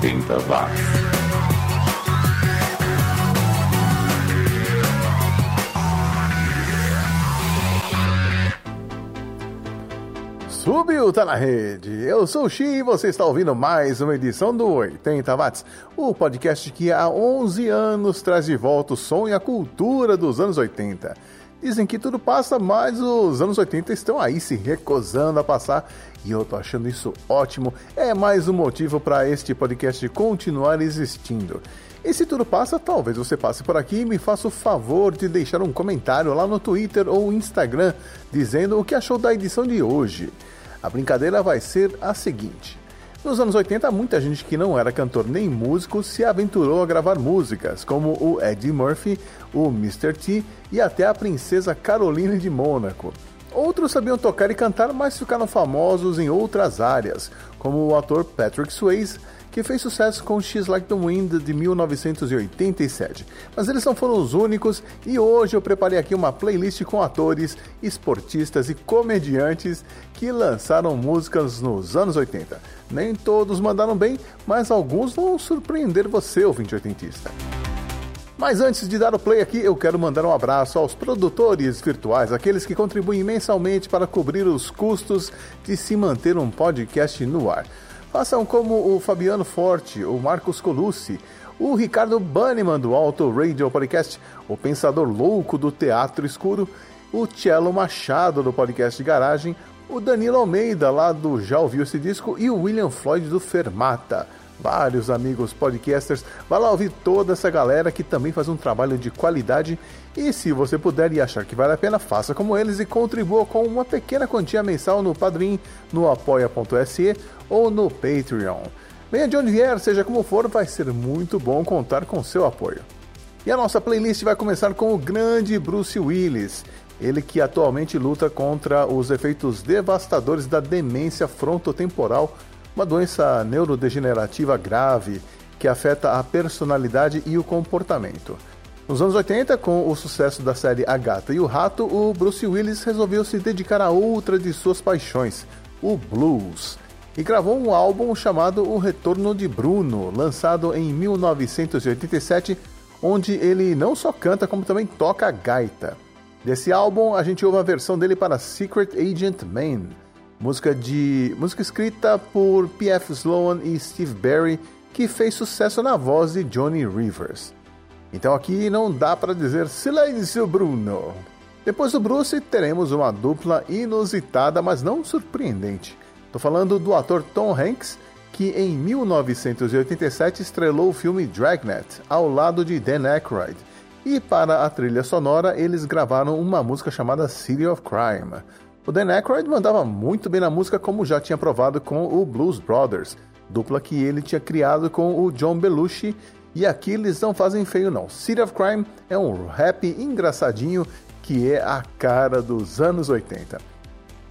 80 watts. Subiu, tá na rede. Eu sou o Xi e você está ouvindo mais uma edição do 80 Watts, o podcast que há 11 anos traz de volta o som e a cultura dos anos 80. Dizem que tudo passa, mas os anos 80 estão aí se recusando a passar e eu tô achando isso ótimo. É mais um motivo para este podcast continuar existindo. E se tudo passa, talvez você passe por aqui e me faça o favor de deixar um comentário lá no Twitter ou Instagram dizendo o que achou da edição de hoje. A brincadeira vai ser a seguinte. Nos anos 80, muita gente que não era cantor nem músico se aventurou a gravar músicas, como o Eddie Murphy, o Mr. T e até a princesa Caroline de Mônaco. Outros sabiam tocar e cantar, mas ficaram famosos em outras áreas, como o ator Patrick Swayze, que fez sucesso com She's Like the Wind de 1987. Mas eles não foram os únicos e hoje eu preparei aqui uma playlist com atores, esportistas e comediantes que lançaram músicas nos anos 80. Nem todos mandaram bem, mas alguns vão surpreender você, ouvinte oitentista. Mas antes de dar o play aqui, eu quero mandar um abraço aos produtores virtuais, aqueles que contribuem mensalmente para cobrir os custos de se manter um podcast no ar. Façam como o Fabiano Forte, o Marcos Colucci, o Ricardo Banniman do Auto Radio Podcast, o Pensador Louco do Teatro Escuro, o Cello Machado do Podcast Garagem, o Danilo Almeida lá do Já Ouviu Esse Disco e o William Floyd do Fermata. Vários amigos podcasters, vá lá ouvir toda essa galera que também faz um trabalho de qualidade e se você puder e achar que vale a pena, faça como eles e contribua com uma pequena quantia mensal no Padrim, no apoia.se ou no Patreon. Venha de onde vier, seja como for, vai ser muito bom contar com seu apoio. E a nossa playlist vai começar com o grande Bruce Willis, ele que atualmente luta contra os efeitos devastadores da demência frontotemporal, uma doença neurodegenerativa grave que afeta a personalidade e o comportamento. Nos anos 80, com o sucesso da série A Gata e o Rato, o Bruce Willis resolveu se dedicar a outra de suas paixões, o blues e gravou um álbum chamado O Retorno de Bruno, lançado em 1987, onde ele não só canta como também toca gaita. Desse álbum, a gente ouve a versão dele para Secret Agent Man, música de música escrita por P.F. Sloan e Steve Barry, que fez sucesso na voz de Johnny Rivers. Então aqui não dá para dizer silêncio, Bruno. Depois do Bruce, teremos uma dupla inusitada, mas não surpreendente. Estou falando do ator Tom Hanks, que em 1987 estrelou o filme Dragnet ao lado de Dan Aykroyd. E para a trilha sonora, eles gravaram uma música chamada City of Crime. O Dan Aykroyd mandava muito bem na música, como já tinha provado com o Blues Brothers, dupla que ele tinha criado com o John Belushi. E aqui eles não fazem feio, não. City of Crime é um rap engraçadinho que é a cara dos anos 80.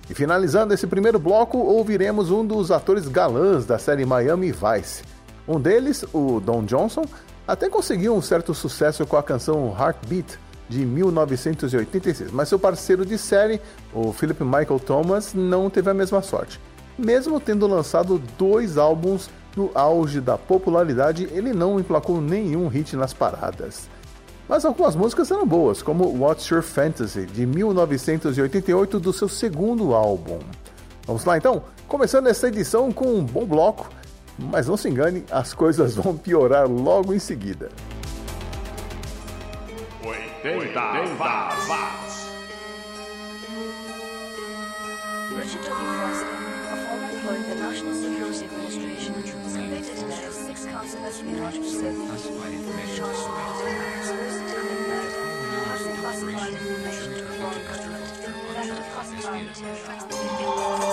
E finalizando esse primeiro bloco, ouviremos um dos atores galãs da série Miami Vice. Um deles, o Don Johnson, até conseguiu um certo sucesso com a canção Heartbeat de 1986, mas seu parceiro de série, o Philip Michael Thomas, não teve a mesma sorte. Mesmo tendo lançado dois álbuns no auge da popularidade, ele não emplacou nenhum hit nas paradas. Mas algumas músicas eram boas, como What's Your Fantasy, de 1988, do seu segundo álbum. Vamos lá então? Começando essa edição com um bom bloco, mas não se engane, as coisas vão piorar logo em seguida. 80 watts. Richard W. Foster, a former employee of the National Security Administration, convicted in six counts of espionage attempted murder, passing classified information to foreign government, of classified.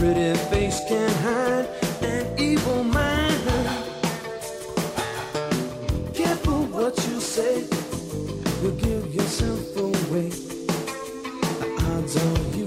Pretty face can hide an evil mind. Careful what you say, you'll give yourself away. The odds are you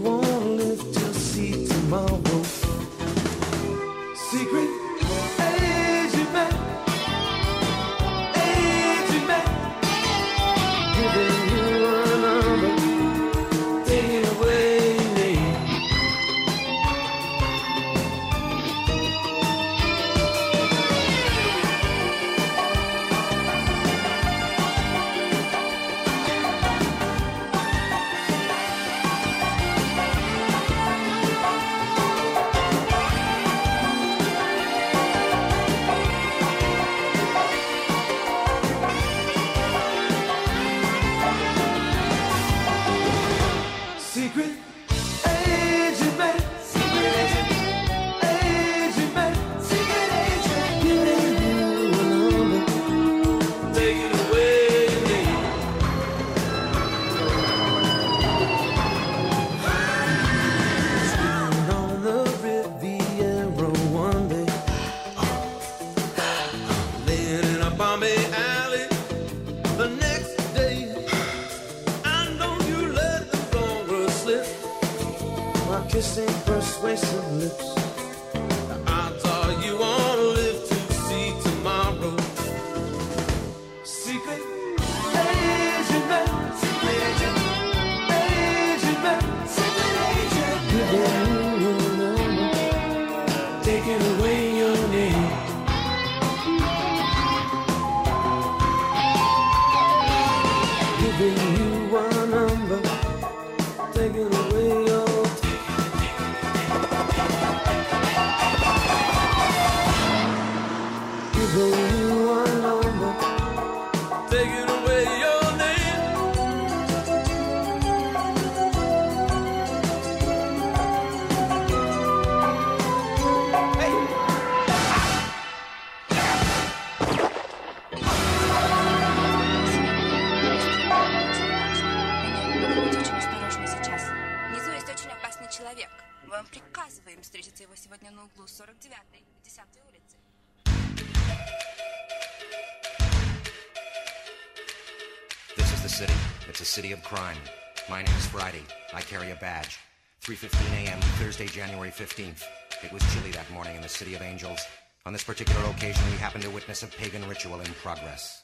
3:15 a.m. Thursday, January 15th. It was chilly that morning in the city of angels. On this particular occasion, we happened to witness a pagan ritual in progress.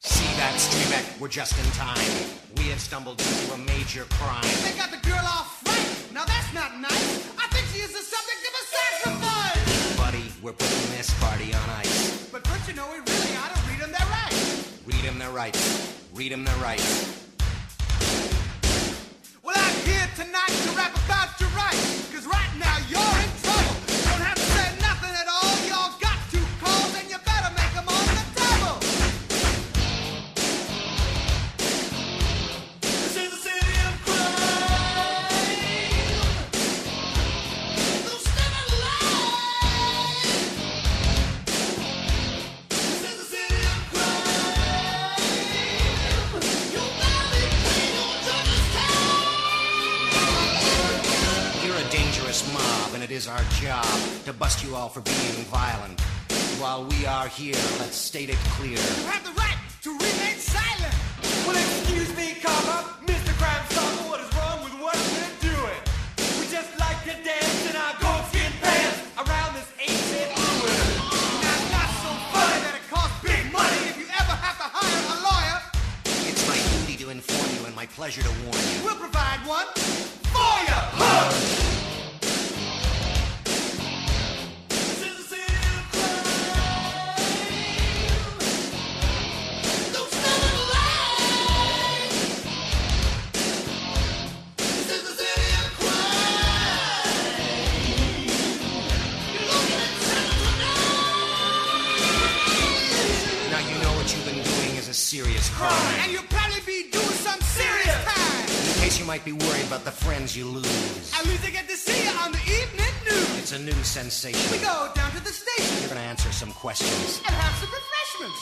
See that, Streamek? We're just in time. We have stumbled into a major crime. They got the girl all frightened. Now that's not nice. I think she is the subject of a sacrifice. Buddy, we're putting this party on ice. But first, you know, we really ought to read them their rights. Read them their rights. Read them their rights. Here tonight to rap about your rights. Cause right now you're and it is our job to bust you all for being violent. While we are here, let's state it clear. You have the right to remain silent. Well, excuse me, comma, Mr. Crime Stopper, what is wrong with what we're doing? We just like to dance in our goatskin pants around this ancient ruin. Now, not so funny that it costs big money if you ever have to hire a lawyer. It's my duty to inform you and my pleasure to warn you. We'll provide one for you. Huh? Serious crime. And you'll probably be doing some serious time. In case you might be worried about the friends you lose. At least I get to see you on the evening news. It's a new sensation. We go down to the station You're gonna answer some questions. and have some refreshments.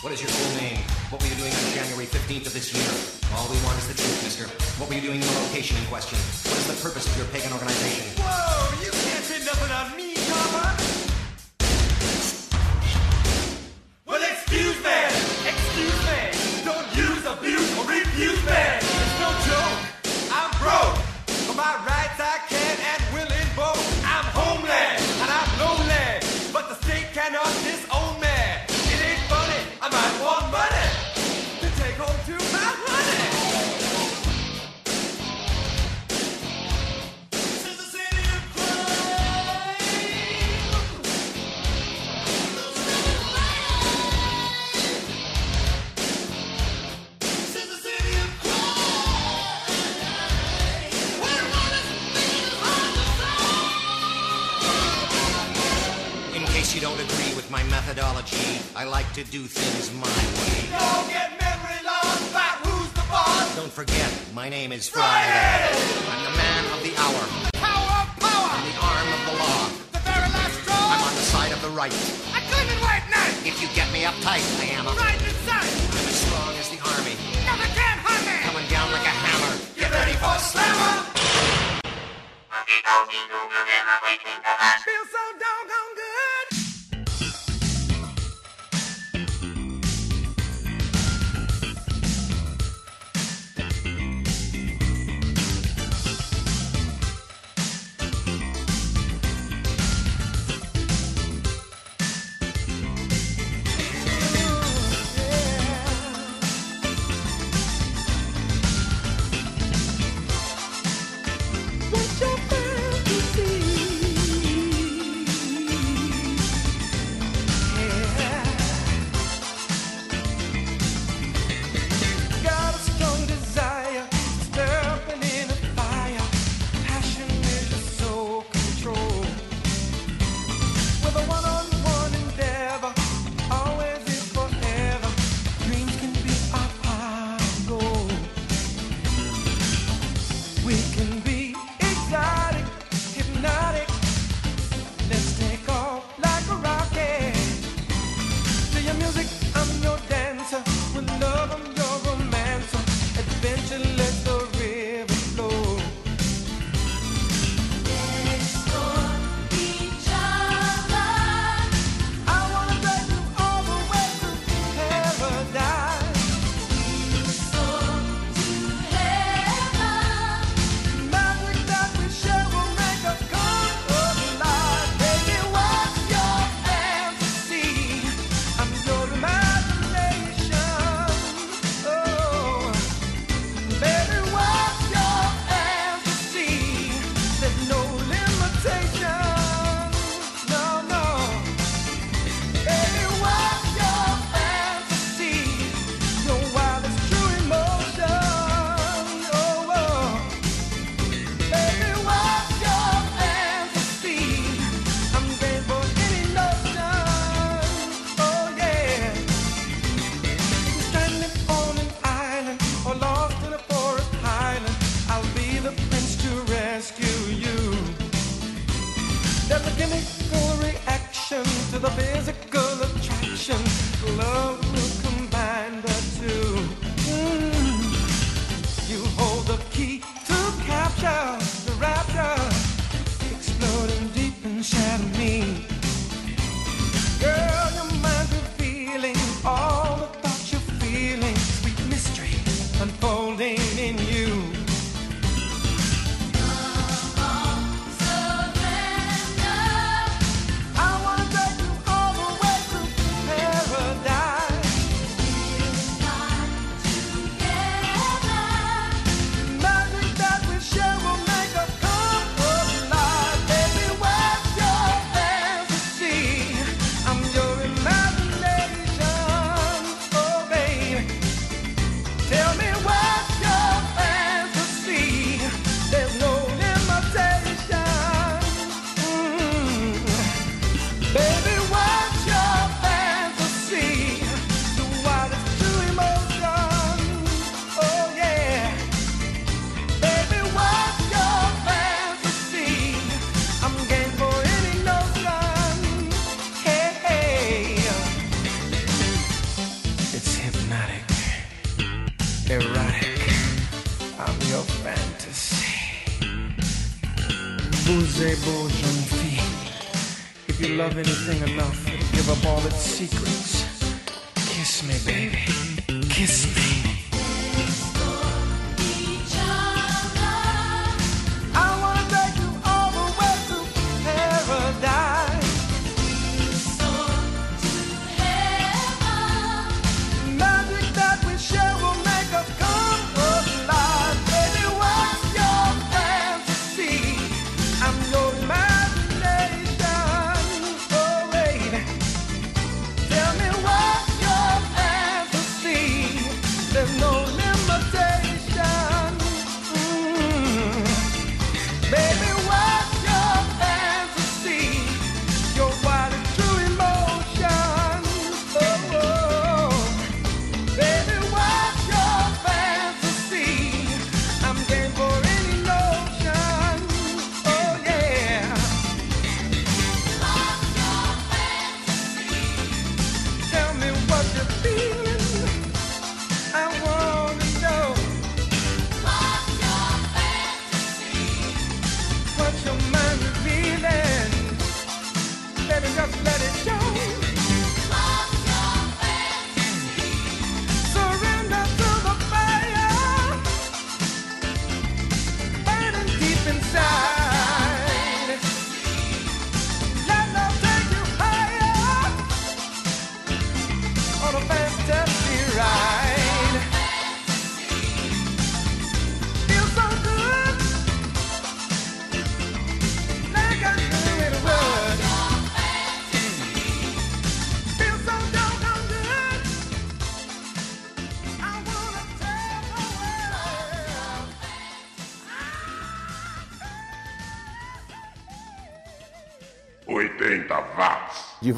What is your full name? What were you doing on January 15th of this year? All we want is the truth, mister. What were you doing in the location in question? What is the purpose of your pagan organization? Whoa, you can't say nothing on me, I like to do things my way. Don't get memory lost about who's the boss. Don't forget, my name is Friday. I'm the man of the hour. Power, power. I'm the arm of the law. The very last straw. I'm on the side of the right. I claim it white knight. If you get me uptight, I am a... Right inside. I'm as strong as the army. Nothing can harm me. Coming down like a hammer. Get ready for a slammer. Feel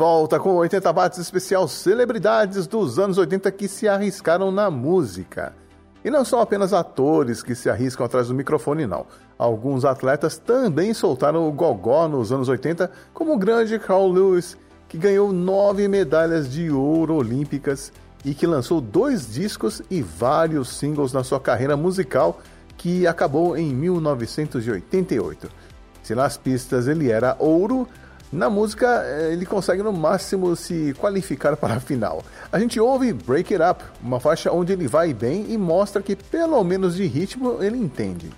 volta com 80 watts especial celebridades dos anos 80 que se arriscaram na música. E não são apenas atores que se arriscam atrás do microfone, não. Alguns atletas também soltaram o gogó nos anos 80, como o grande Carl Lewis, que ganhou nove medalhas de ouro olímpicas e que lançou dois discos e vários singles na sua carreira musical, que acabou em 1988. Se nas pistas ele era ouro, na música eh, ele consegue no máximo se qualificar para a final. A gente ouve Break It Up, uma faixa onde ele vai bem e mostra que pelo menos de ritmo ele entende.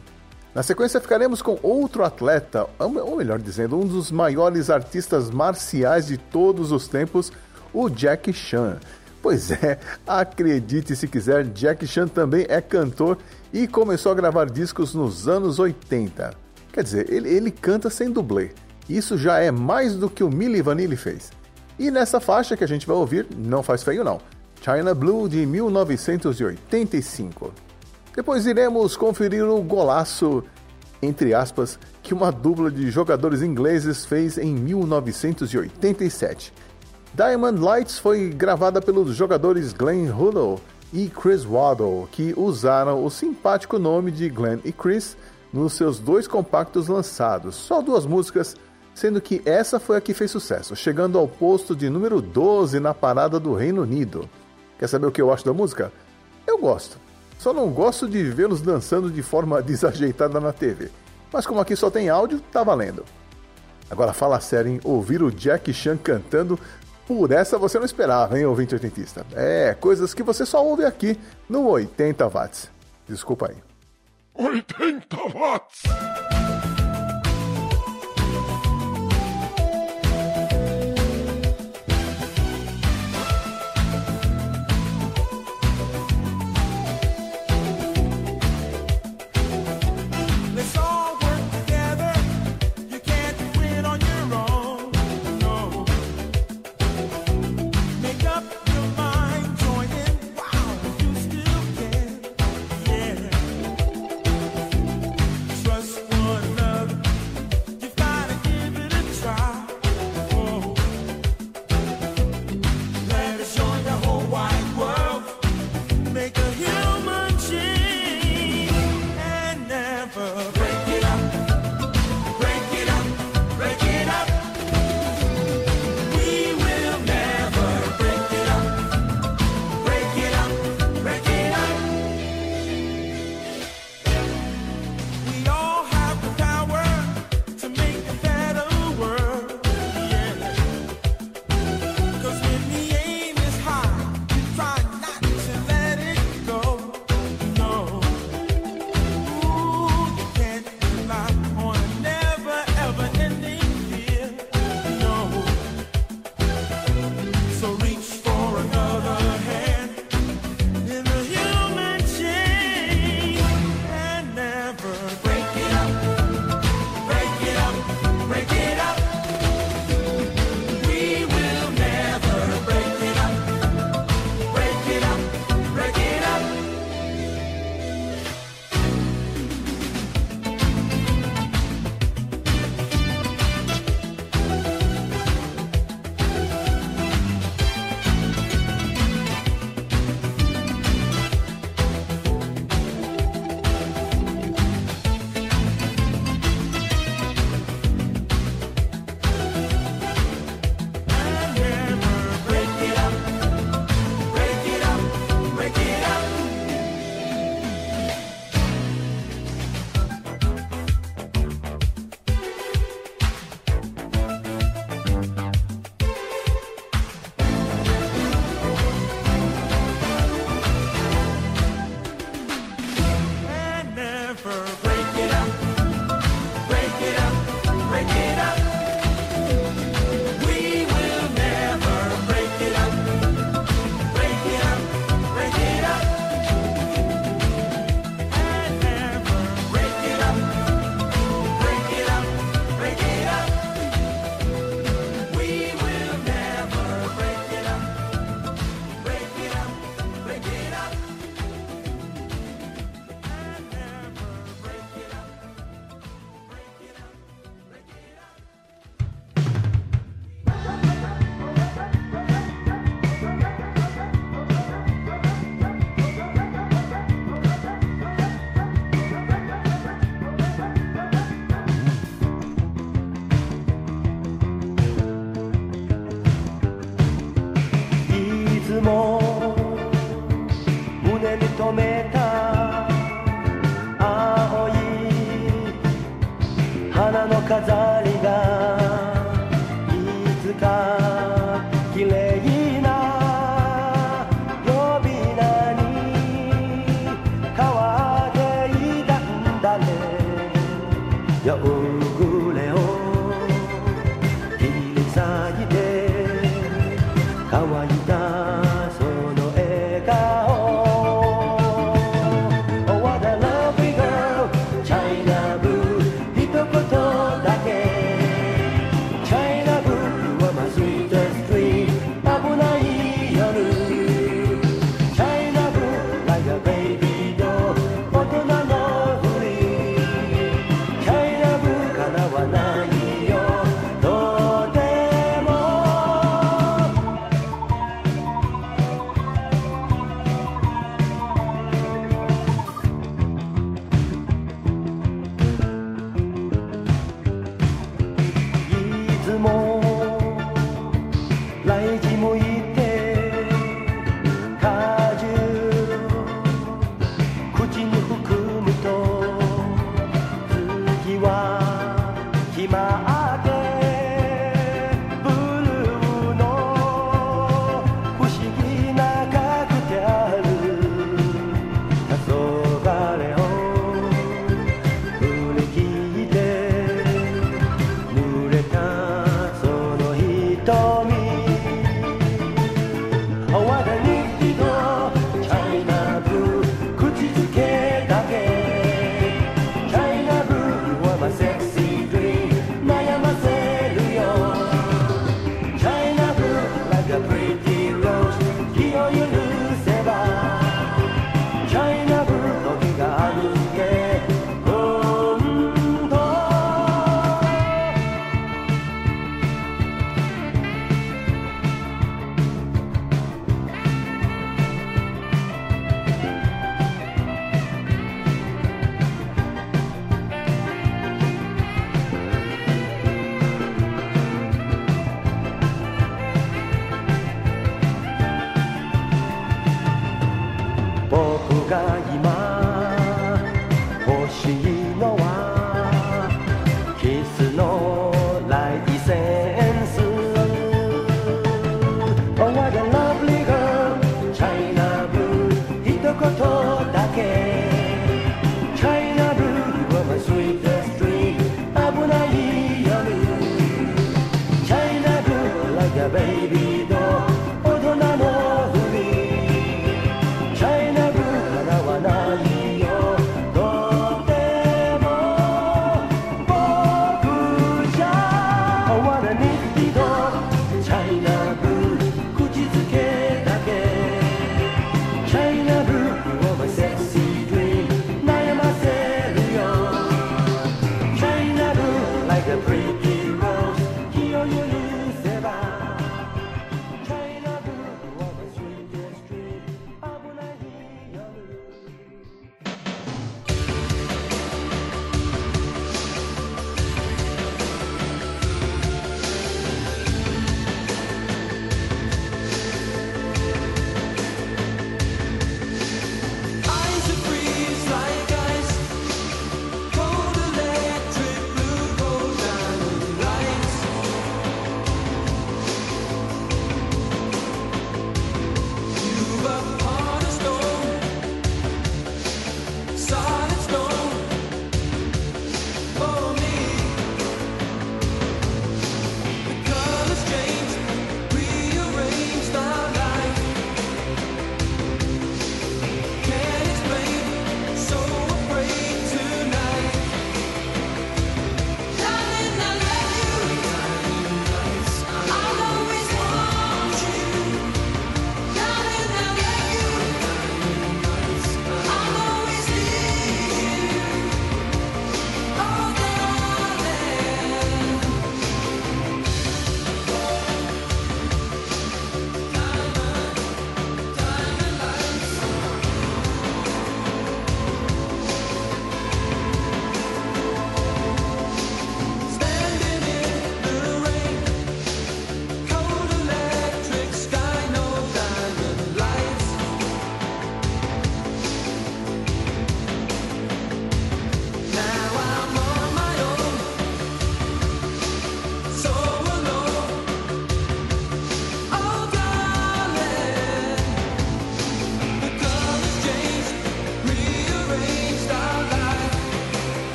Na sequência ficaremos com outro atleta, ou melhor dizendo, um dos maiores artistas marciais de todos os tempos, o Jack Chan. Pois é, acredite se quiser, Jack Chan também é cantor e começou a gravar discos nos anos 80. Quer dizer, ele, ele canta sem dublê. Isso já é mais do que o Milli Vanilli fez. E nessa faixa que a gente vai ouvir, não faz feio não. China Blue de 1985. Depois iremos conferir o golaço, entre aspas, que uma dupla de jogadores ingleses fez em 1987. Diamond Lights foi gravada pelos jogadores Glenn Huddle e Chris Waddle, que usaram o simpático nome de Glenn e Chris nos seus dois compactos lançados, só duas músicas, sendo que essa foi a que fez sucesso, chegando ao posto de número 12 na parada do Reino Unido. Quer saber o que eu acho da música? Eu gosto. Só não gosto de vê-los dançando de forma desajeitada na TV. Mas como aqui só tem áudio, tá valendo. Agora fala sério, hein? Ouvir o Jack Chan cantando, por essa você não esperava, hein, ouvinte oitentista? É, coisas que você só ouve aqui no 80 watts. Desculpa aí. 80 watts.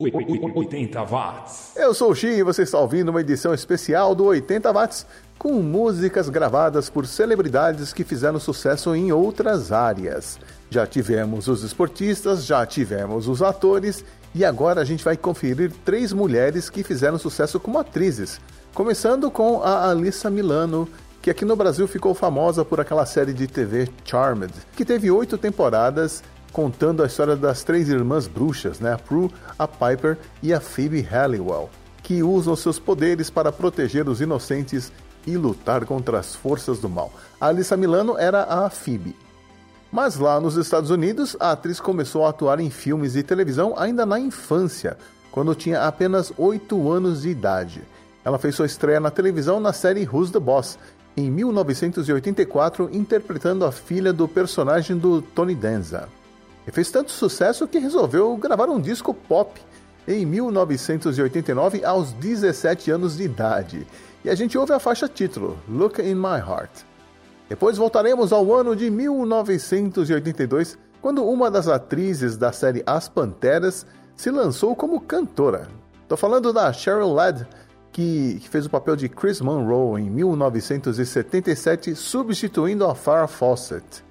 80 watts. Eu sou o Xi e você está ouvindo uma edição especial do 80 watts com músicas gravadas por celebridades que fizeram sucesso em outras áreas. Já tivemos os esportistas, já tivemos os atores e agora a gente vai conferir três mulheres que fizeram sucesso como atrizes. Começando com a Alissa Milano, que aqui no Brasil ficou famosa por aquela série de TV Charmed, que teve oito temporadas contando a história das três irmãs bruxas, né? a Prue, a Piper e a Phoebe Halliwell, que usam seus poderes para proteger os inocentes e lutar contra as forças do mal. A Alissa Milano era a Phoebe. Mas lá nos Estados Unidos, a atriz começou a atuar em filmes e televisão ainda na infância, quando tinha apenas 8 anos de idade. Ela fez sua estreia na televisão na série Who's the Boss, em 1984, interpretando a filha do personagem do Tony Danza. E fez tanto sucesso que resolveu gravar um disco pop em 1989, aos 17 anos de idade. E a gente ouve a faixa título, Look in My Heart. Depois voltaremos ao ano de 1982, quando uma das atrizes da série As Panteras se lançou como cantora. Estou falando da Cheryl Ladd, que, fez o papel de Chris Monroe em 1977, substituindo a Farrah Fawcett.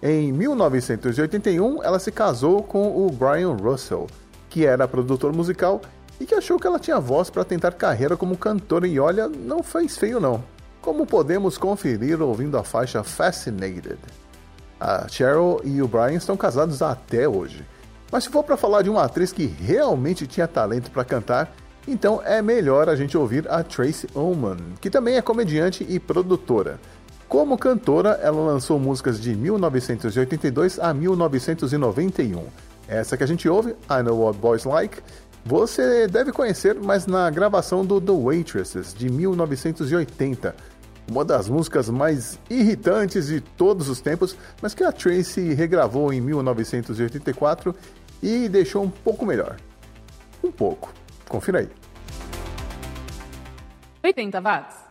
Em 1981, ela se casou com o Brian Russell, que era produtor musical e que achou que ela tinha voz para tentar carreira como cantora e olha, não fez feio não. Como podemos conferir ouvindo a faixa Fascinated. A Cheryl e o Brian estão casados até hoje. Mas se for para falar de uma atriz que realmente tinha talento para cantar, então é melhor a gente ouvir a Tracy Ullman, que também é comediante e produtora. Como cantora, ela lançou músicas de 1982 a 1991. Essa que a gente ouve, I Know What Boys Like, você deve conhecer, mas na gravação do The Waitresses, de 1980. Uma das músicas mais irritantes de todos os tempos, mas que a Tracy regravou em 1984 e deixou um pouco melhor. Um pouco. Confira aí. 80 watts.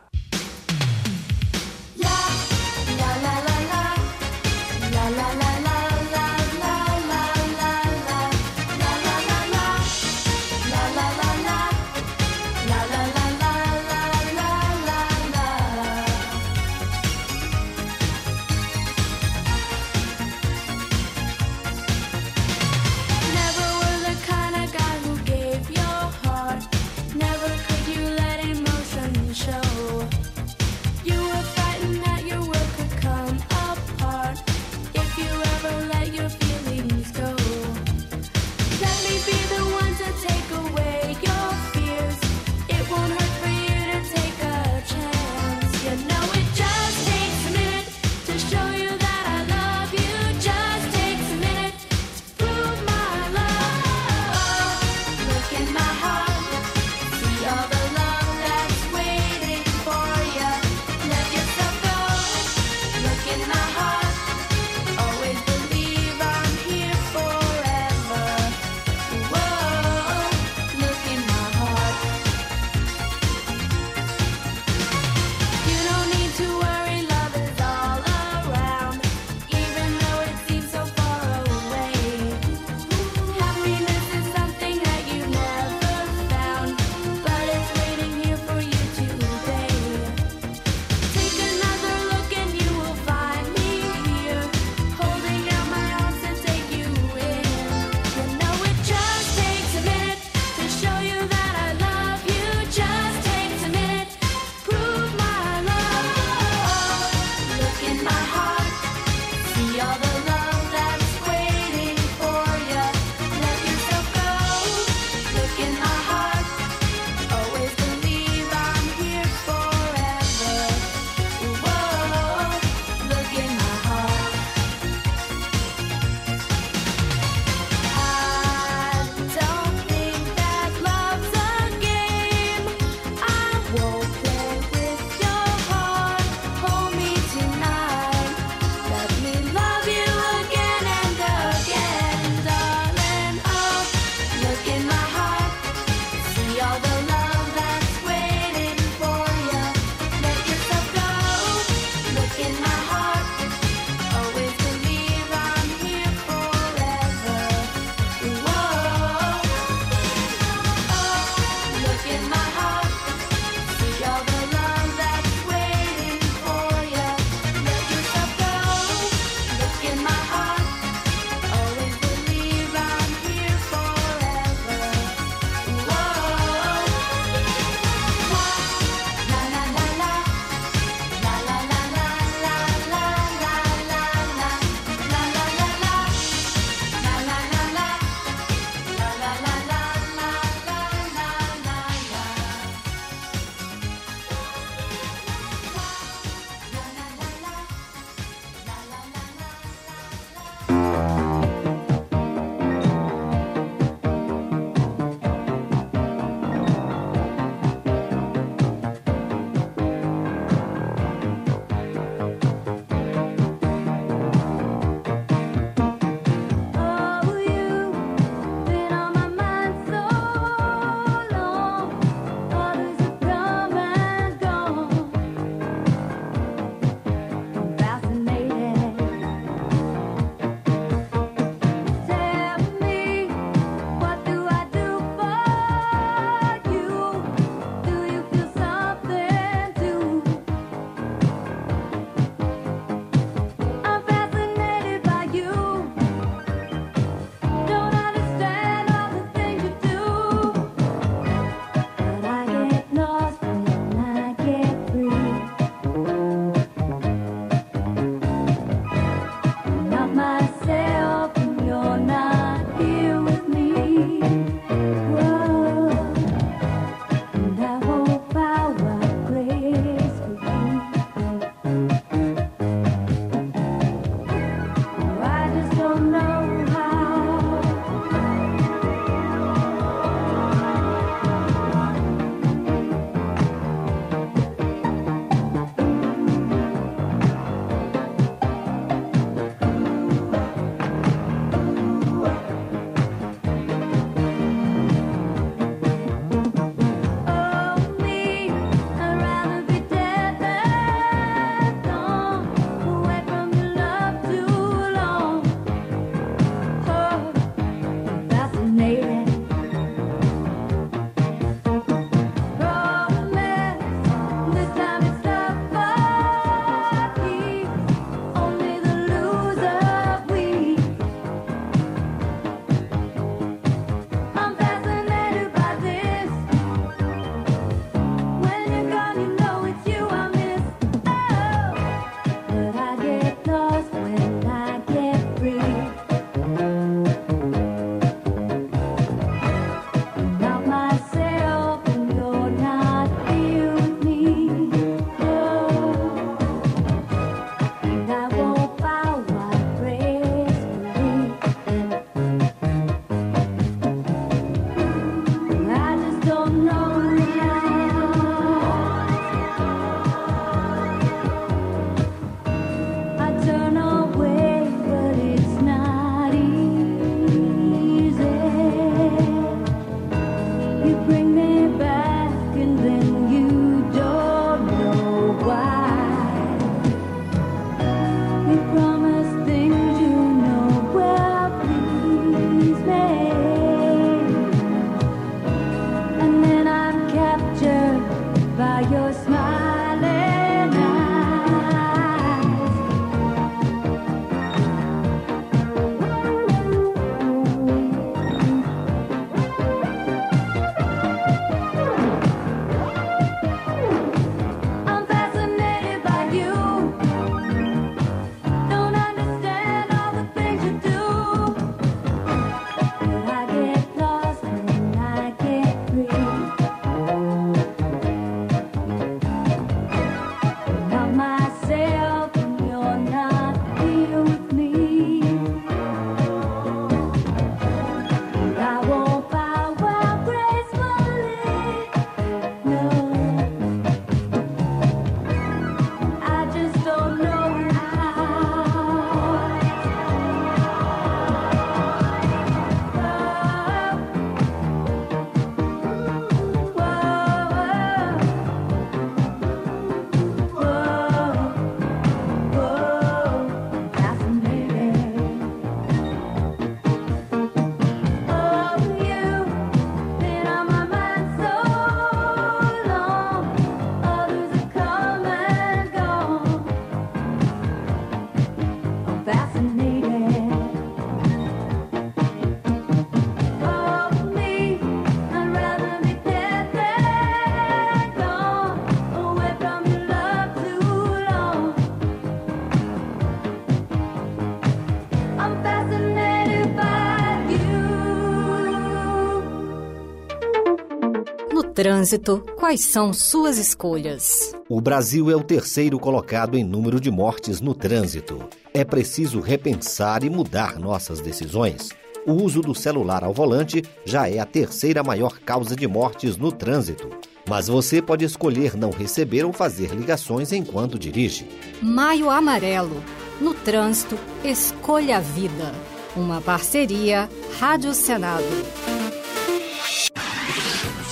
trânsito, quais são suas escolhas? O Brasil é o terceiro colocado em número de mortes no trânsito. É preciso repensar e mudar nossas decisões. O uso do celular ao volante já é a terceira maior causa de mortes no trânsito. Mas você pode escolher não receber ou fazer ligações enquanto dirige. Maio Amarelo. No trânsito, escolha a vida. Uma parceria Rádio Senado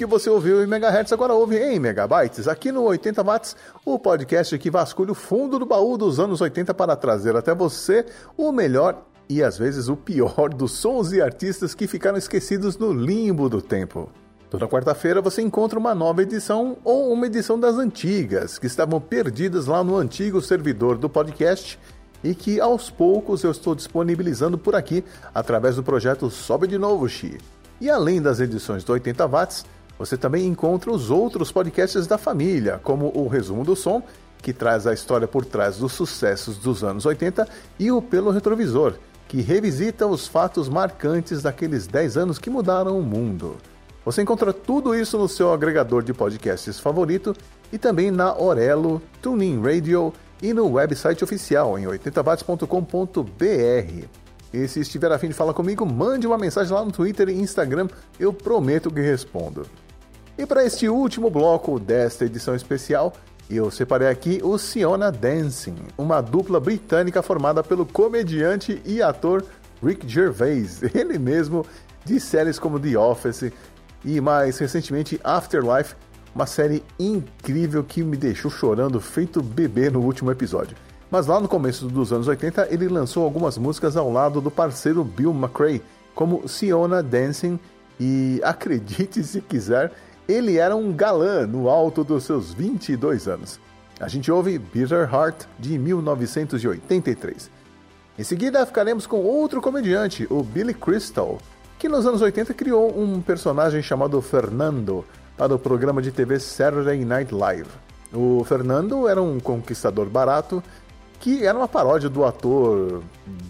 Que você ouviu em megahertz agora ouve em megabytes. Aqui no 80 watts, o podcast que vasculha o fundo do baú dos anos 80 para trazer até você o melhor e às vezes o pior dos sons e artistas que ficaram esquecidos no limbo do tempo. Toda quarta-feira você encontra uma nova edição ou uma edição das antigas, que estavam perdidas lá no antigo servidor do podcast e que aos poucos eu estou disponibilizando por aqui através do projeto Sobe de Novo Xi. E além das edições do 80 watts, você também encontra os outros podcasts da família, como o Resumo do Som, que traz a história por trás dos sucessos dos anos 80, e o Pelo Retrovisor, que revisita os fatos marcantes daqueles 10 anos que mudaram o mundo. Você encontra tudo isso no seu agregador de podcasts favorito e também na Orelo, TuneIn Radio e no website oficial em 80watts.com.br. E se estiver afim de falar comigo, mande uma mensagem lá no Twitter e Instagram, eu prometo que respondo. E para este último bloco desta edição especial, eu separei aqui o Siona Dancing, uma dupla britânica formada pelo comediante e ator Rick Gervais, ele mesmo de séries como The Office e mais recentemente Afterlife, uma série incrível que me deixou chorando feito bebê no último episódio. Mas lá no começo dos anos 80, ele lançou algumas músicas ao lado do parceiro Bill McRae, como Siona Dancing, e acredite se quiser, ele era um galã no alto dos seus 22 anos. A gente ouve Bitter Heart de 1983. Em seguida, ficaremos com outro comediante, o Billy Crystal, que nos anos 80 criou um personagem chamado Fernando para o programa de TV Saturday Night Live. O Fernando era um conquistador barato que era uma paródia do ator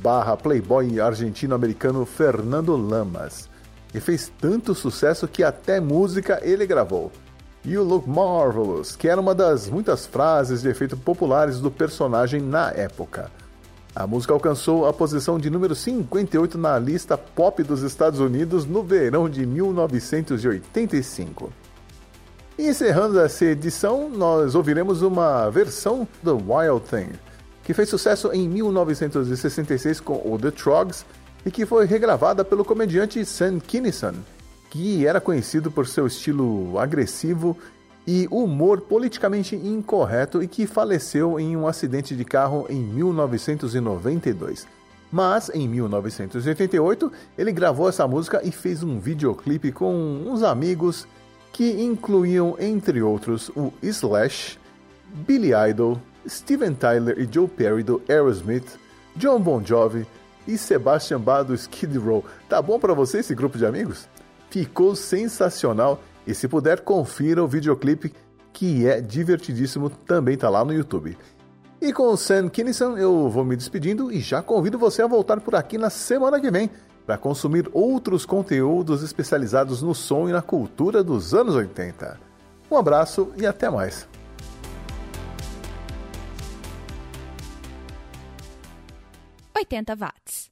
barra playboy argentino-americano Fernando Lamas. E fez tanto sucesso que até música ele gravou. You Look Marvelous, que era uma das muitas frases de efeito populares do personagem na época. A música alcançou a posição de número 58 na lista pop dos Estados Unidos no verão de 1985. E encerrando essa edição, nós ouviremos uma versão do Wild Thing, que fez sucesso em 1966 com o The Trogs e que foi regravada pelo comediante Sam Kinison, que era conhecido por seu estilo agressivo e humor politicamente incorreto e que faleceu em um acidente de carro em 1992. Mas em 1988 ele gravou essa música e fez um videoclipe com uns amigos que incluíam, entre outros, o Slash, Billy Idol, Steven Tyler e Joe Perry do Aerosmith, John Bon Jovi e Sebastian Bach do Skid Row. Tá bom para você esse grupo de amigos? Ficou sensacional e se puder confira o videoclipe que é divertidíssimo, também tá lá no YouTube. E com o Sam Kinison eu vou me despedindo e já convido você a voltar por aqui na semana que vem para consumir outros conteúdos especializados no som e na cultura dos anos 80. Um abraço e até mais. Oitenta watts.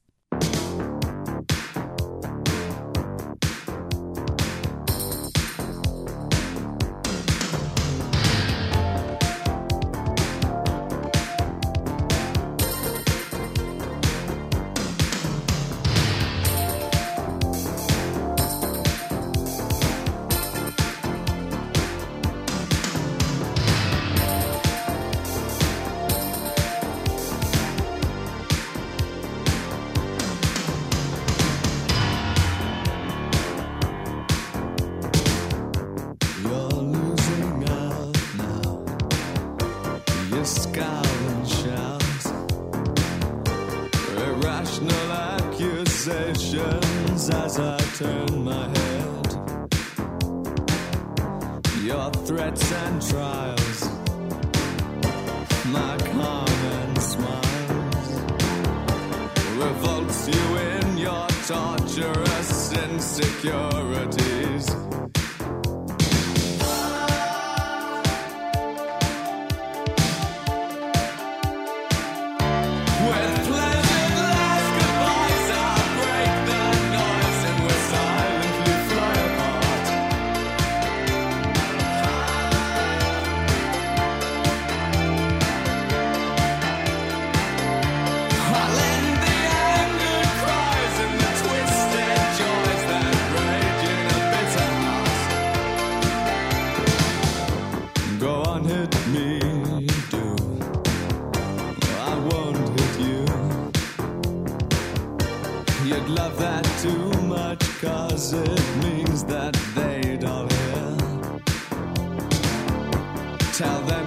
us insecurity. Unless it means that they don't hear. Tell them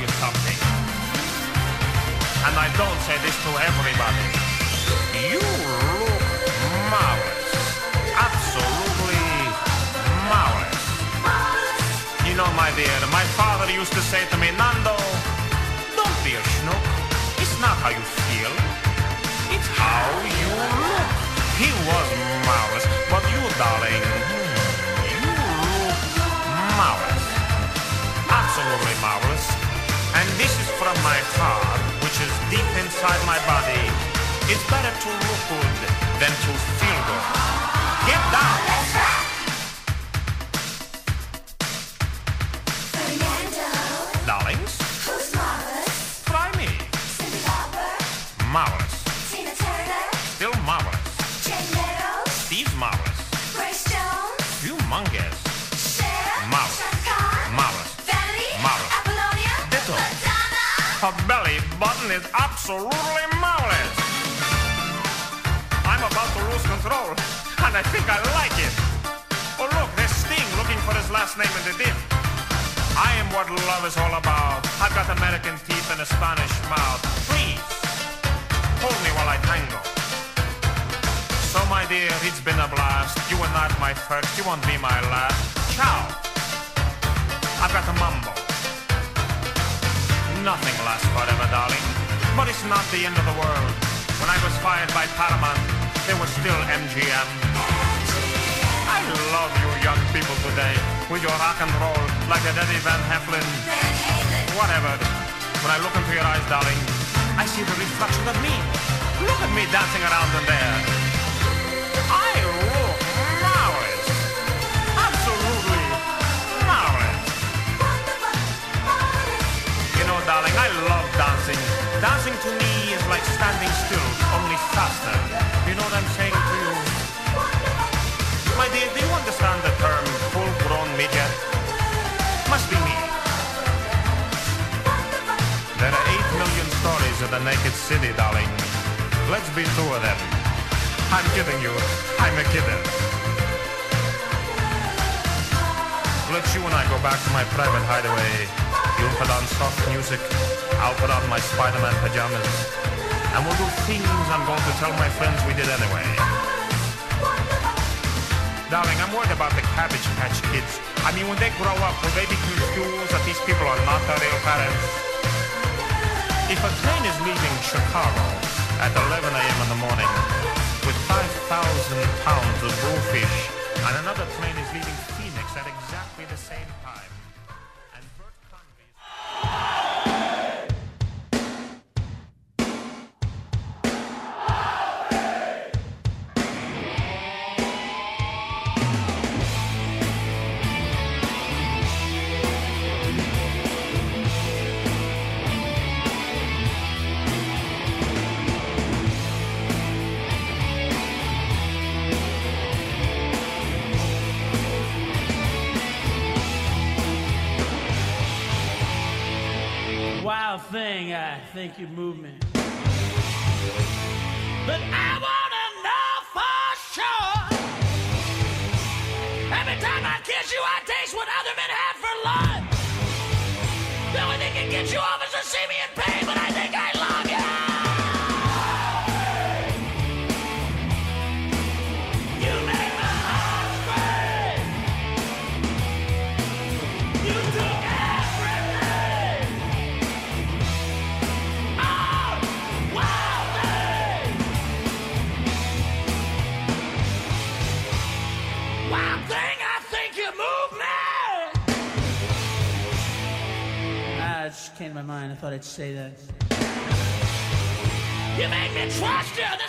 You something. And I don't say this to everybody. You look marvelous. Absolutely marvelous. You know, my dear, my father used to say to me, Nando, don't be a schnook. It's not how you feel. It's how you look. He was marvelous. But you, darling, you look marvelous. Absolutely marvelous. And this is from my heart, which is deep inside my body. It's better to look good than to feel good. Get down. Love is all about. I've got American teeth and a Spanish mouth. Please, hold me while I tango. So my dear, it's been a blast. You were not my first, you won't be my last. Ciao. I've got a mambo. Nothing lasts forever, darling. But it's not the end of the world. When I was fired by Paramount, there was still MGM. I love you young people today with your rock and roll like a Eddie Van Hefflin. Whatever. When I look into your eyes, darling, I see the reflection of me. Look at me dancing around in there. City, darling. Let's be two of them. I'm kidding you. I'm a kidder. Let's you and I go back to my private hideaway. You'll put on soft music. I'll put on my Spider-Man pajamas. And we'll do things I'm going to tell my friends we did anyway. Darling, I'm worried about the Cabbage Patch Kids. I mean, when they grow up, will they be confused that these people are not their real parents? If a train is leaving Chicago at 11 a.m. in the morning with 5,000 pounds of bullfish and another train is leaving Phoenix at exactly the same time, mind. I thought I'd say that. You make me trust you, then